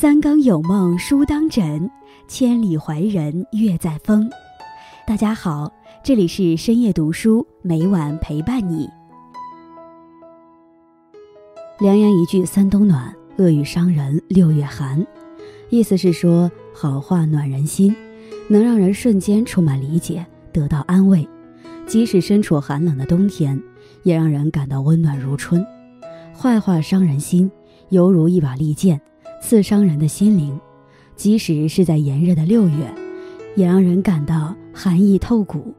三更有梦书当枕，千里怀人月在风。大家好，这里是深夜读书，每晚陪伴你。良言一句三冬暖，恶语伤人六月寒。意思是说，好话暖人心，能让人瞬间充满理解，得到安慰；即使身处寒冷的冬天，也让人感到温暖如春。坏话伤人心，犹如一把利剑，刺伤人的心灵。即使是在炎热的六月，也让人感到寒意透骨。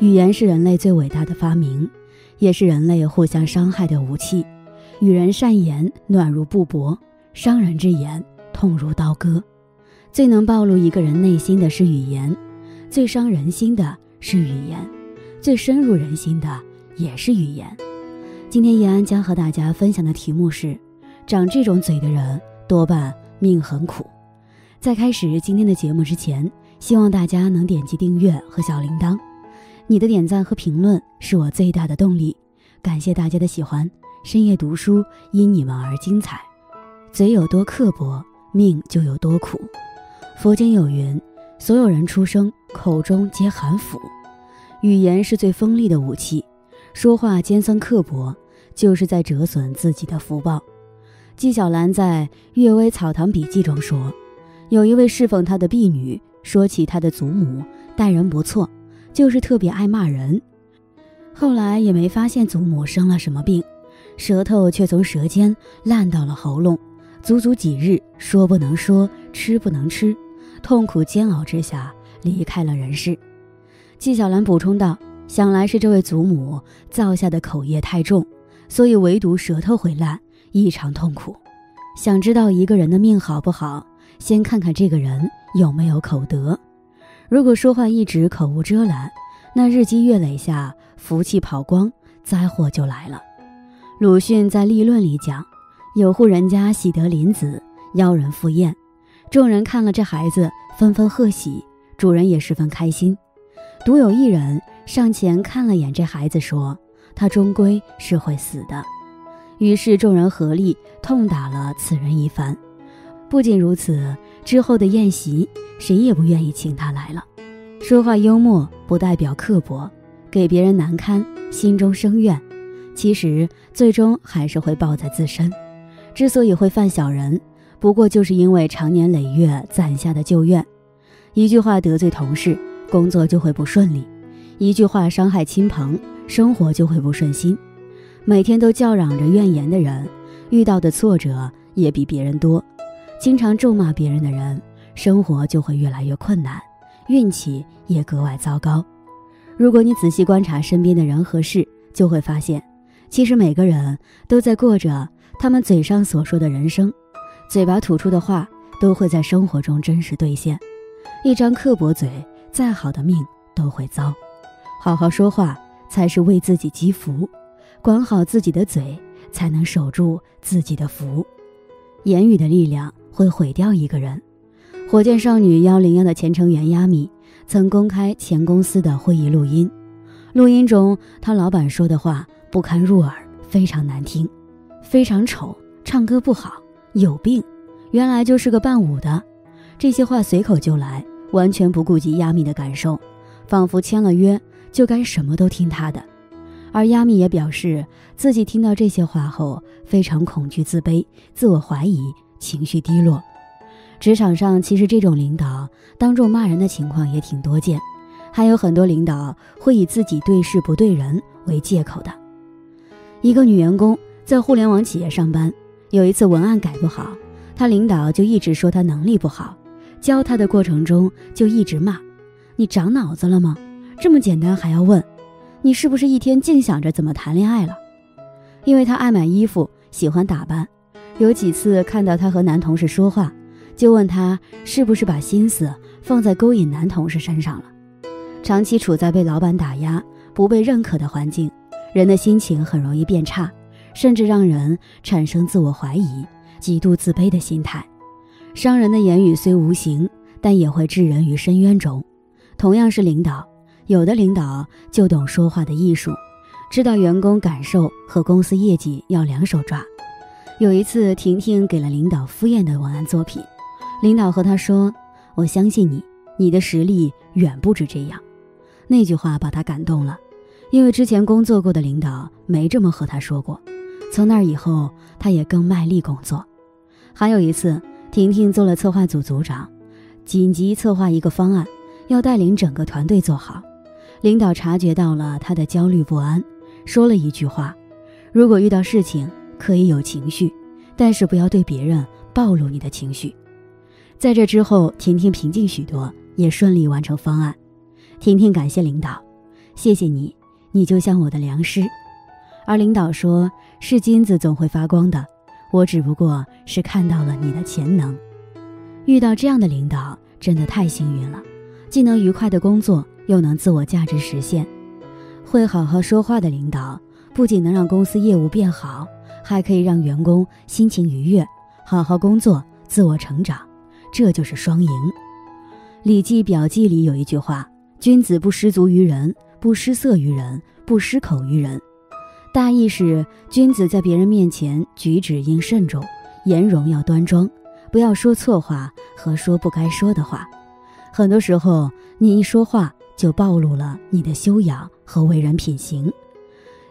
语言是人类最伟大的发明，也是人类互相伤害的武器。与人善言，暖如布帛；伤人之言，痛如刀割。最能暴露一个人内心的是语言，最伤人心的是语言，最深入人心的也是语言。今天叶安将和大家分享的题目是：长这种嘴的人多半命很苦。在开始今天的节目之前，希望大家能点击订阅和小铃铛，你的点赞和评论是我最大的动力。感谢大家的喜欢。深夜读书，因你们而精彩。嘴有多刻薄，命就有多苦。佛经有云：所有人出生口中皆含腐。语言是最锋利的武器，说话尖酸刻薄，就是在折损自己的福报。纪晓岚在《阅微草堂笔记》中说，有一位侍奉他的婢女说起他的祖母待人不错，就是特别爱骂人。后来也没发现祖母生了什么病。舌头却从舌尖烂到了喉咙，足足几日说不能说，吃不能吃，痛苦煎熬之下离开了人世。纪晓岚补充道：“想来是这位祖母造下的口业太重，所以唯独舌头会烂，异常痛苦。想知道一个人的命好不好，先看看这个人有没有口德。如果说话一直口无遮拦，那日积月累下，福气跑光，灾祸就来了。”鲁迅在立论里讲，有户人家喜得麟子，邀人赴宴，众人看了这孩子，纷纷贺喜，主人也十分开心。独有一人上前看了眼这孩子，说：“他终归是会死的。”于是众人合力痛打了此人一番。不仅如此，之后的宴席，谁也不愿意请他来了。说话幽默不代表刻薄，给别人难堪，心中生怨。其实最终还是会报在自身。之所以会犯小人，不过就是因为长年累月攒下的旧怨。一句话得罪同事，工作就会不顺利；一句话伤害亲朋，生活就会不顺心。每天都叫嚷着怨言的人，遇到的挫折也比别人多；经常咒骂别人的人，生活就会越来越困难，运气也格外糟糕。如果你仔细观察身边的人和事，就会发现。其实每个人都在过着他们嘴上所说的人生，嘴巴吐出的话都会在生活中真实兑现。一张刻薄嘴，再好的命都会糟。好好说话才是为自己积福，管好自己的嘴，才能守住自己的福。言语的力量会毁掉一个人。火箭少女幺零幺的前成员亚米曾公开前公司的会议录音，录音中他老板说的话。不堪入耳，非常难听，非常丑，唱歌不好，有病，原来就是个伴舞的。这些话随口就来，完全不顾及亚米的感受，仿佛签了约就该什么都听他的。而亚米也表示，自己听到这些话后非常恐惧、自卑、自我怀疑，情绪低落。职场上其实这种领导当众骂人的情况也挺多见，还有很多领导会以自己对事不对人为借口的。一个女员工在互联网企业上班，有一次文案改不好，她领导就一直说她能力不好，教她的过程中就一直骂：“你长脑子了吗？这么简单还要问？你是不是一天净想着怎么谈恋爱了？”因为她爱买衣服，喜欢打扮，有几次看到她和男同事说话，就问她是不是把心思放在勾引男同事身上了。长期处在被老板打压、不被认可的环境。人的心情很容易变差，甚至让人产生自我怀疑、极度自卑的心态。伤人的言语虽无形，但也会置人于深渊中。同样是领导，有的领导就懂说话的艺术，知道员工感受和公司业绩要两手抓；有一次，婷婷给了领导敷衍的文案作品，领导和她说：“我相信你，你的实力远不止这样。”那句话把她感动了，因为之前工作过的领导没这么和她说过。从那以后，她也更卖力工作。还有一次，婷婷做了策划组组长，紧急策划一个方案，要带领整个团队做好。领导察觉到了她的焦虑不安，说了一句话：“如果遇到事情。”可以有情绪，但是不要对别人暴露你的情绪。在这之后，婷婷平静许多，也顺利完成方案。婷婷感谢领导，谢谢你，你就像我的良师。而领导说：“是金子总会发光的，我只不过是看到了你的潜能。”遇到这样的领导，真的太幸运了，既能愉快的工作，又能自我价值实现。会好好说话的领导，不仅能让公司业务变好。还可以让员工心情愉悦，好好工作，自我成长，这就是双赢。《礼记表记》里有一句话：“君子不失足于人，不失色于人，不失口于人。”大意是，君子在别人面前举止应慎重，言容要端庄，不要说错话和说不该说的话。很多时候，你一说话就暴露了你的修养和为人品行，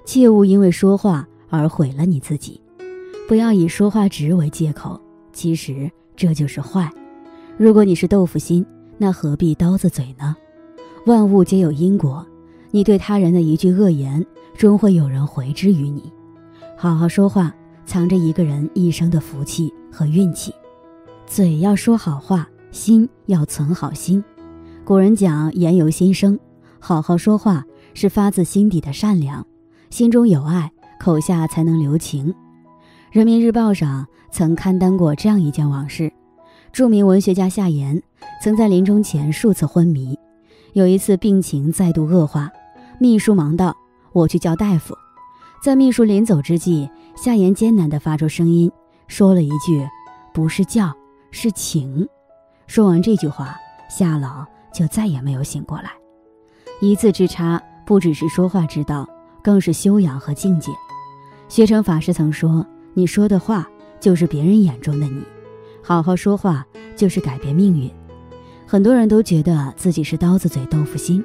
切勿因为说话。而毁了你自己，不要以说话直为借口，其实这就是坏。如果你是豆腐心，那何必刀子嘴呢？万物皆有因果，你对他人的一句恶言，终会有人回之于你。好好说话，藏着一个人一生的福气和运气。嘴要说好话，心要存好心。古人讲言由心生，好好说话是发自心底的善良，心中有爱。口下才能留情。人民日报上曾刊登过这样一件往事：著名文学家夏言曾在临终前数次昏迷，有一次病情再度恶化，秘书忙道：“我去叫大夫。”在秘书临走之际，夏言艰难地发出声音，说了一句：“不是叫，是请。”说完这句话，夏老就再也没有醒过来。一字之差，不只是说话之道。更是修养和境界。学成法师曾说：“你说的话就是别人眼中的你，好好说话就是改变命运。”很多人都觉得自己是刀子嘴豆腐心，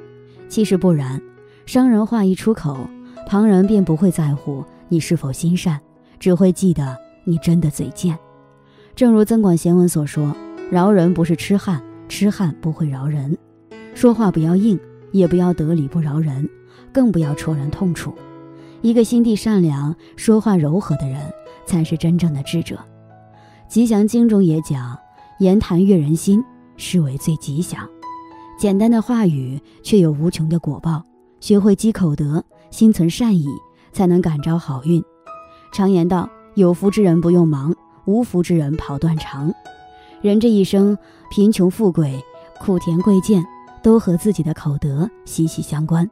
其实不然。伤人话一出口，旁人便不会在乎你是否心善，只会记得你真的嘴贱。正如《增广贤文》所说：“饶人不是痴汉，痴汉不会饶人。”说话不要硬，也不要得理不饶人。更不要戳人痛处。一个心地善良、说话柔和的人，才是真正的智者。《吉祥经》中也讲：“言谈悦人心，是为最吉祥。”简单的话语，却有无穷的果报。学会积口德，心存善意，才能感召好运。常言道：“有福之人不用忙，无福之人跑断肠。”人这一生，贫穷富贵、苦甜贵贱，都和自己的口德息息相关。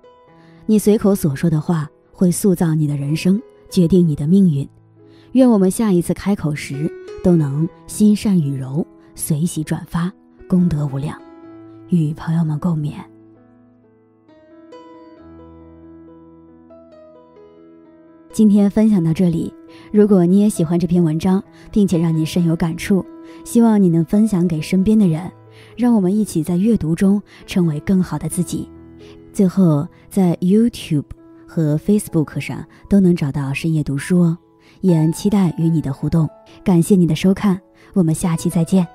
你随口所说的话，会塑造你的人生，决定你的命运。愿我们下一次开口时，都能心善与柔，随喜转发，功德无量。与朋友们共勉。今天分享到这里，如果你也喜欢这篇文章，并且让你深有感触，希望你能分享给身边的人，让我们一起在阅读中成为更好的自己。最后，在 YouTube 和 Facebook 上都能找到深夜读书哦，也期待与你的互动。感谢你的收看，我们下期再见。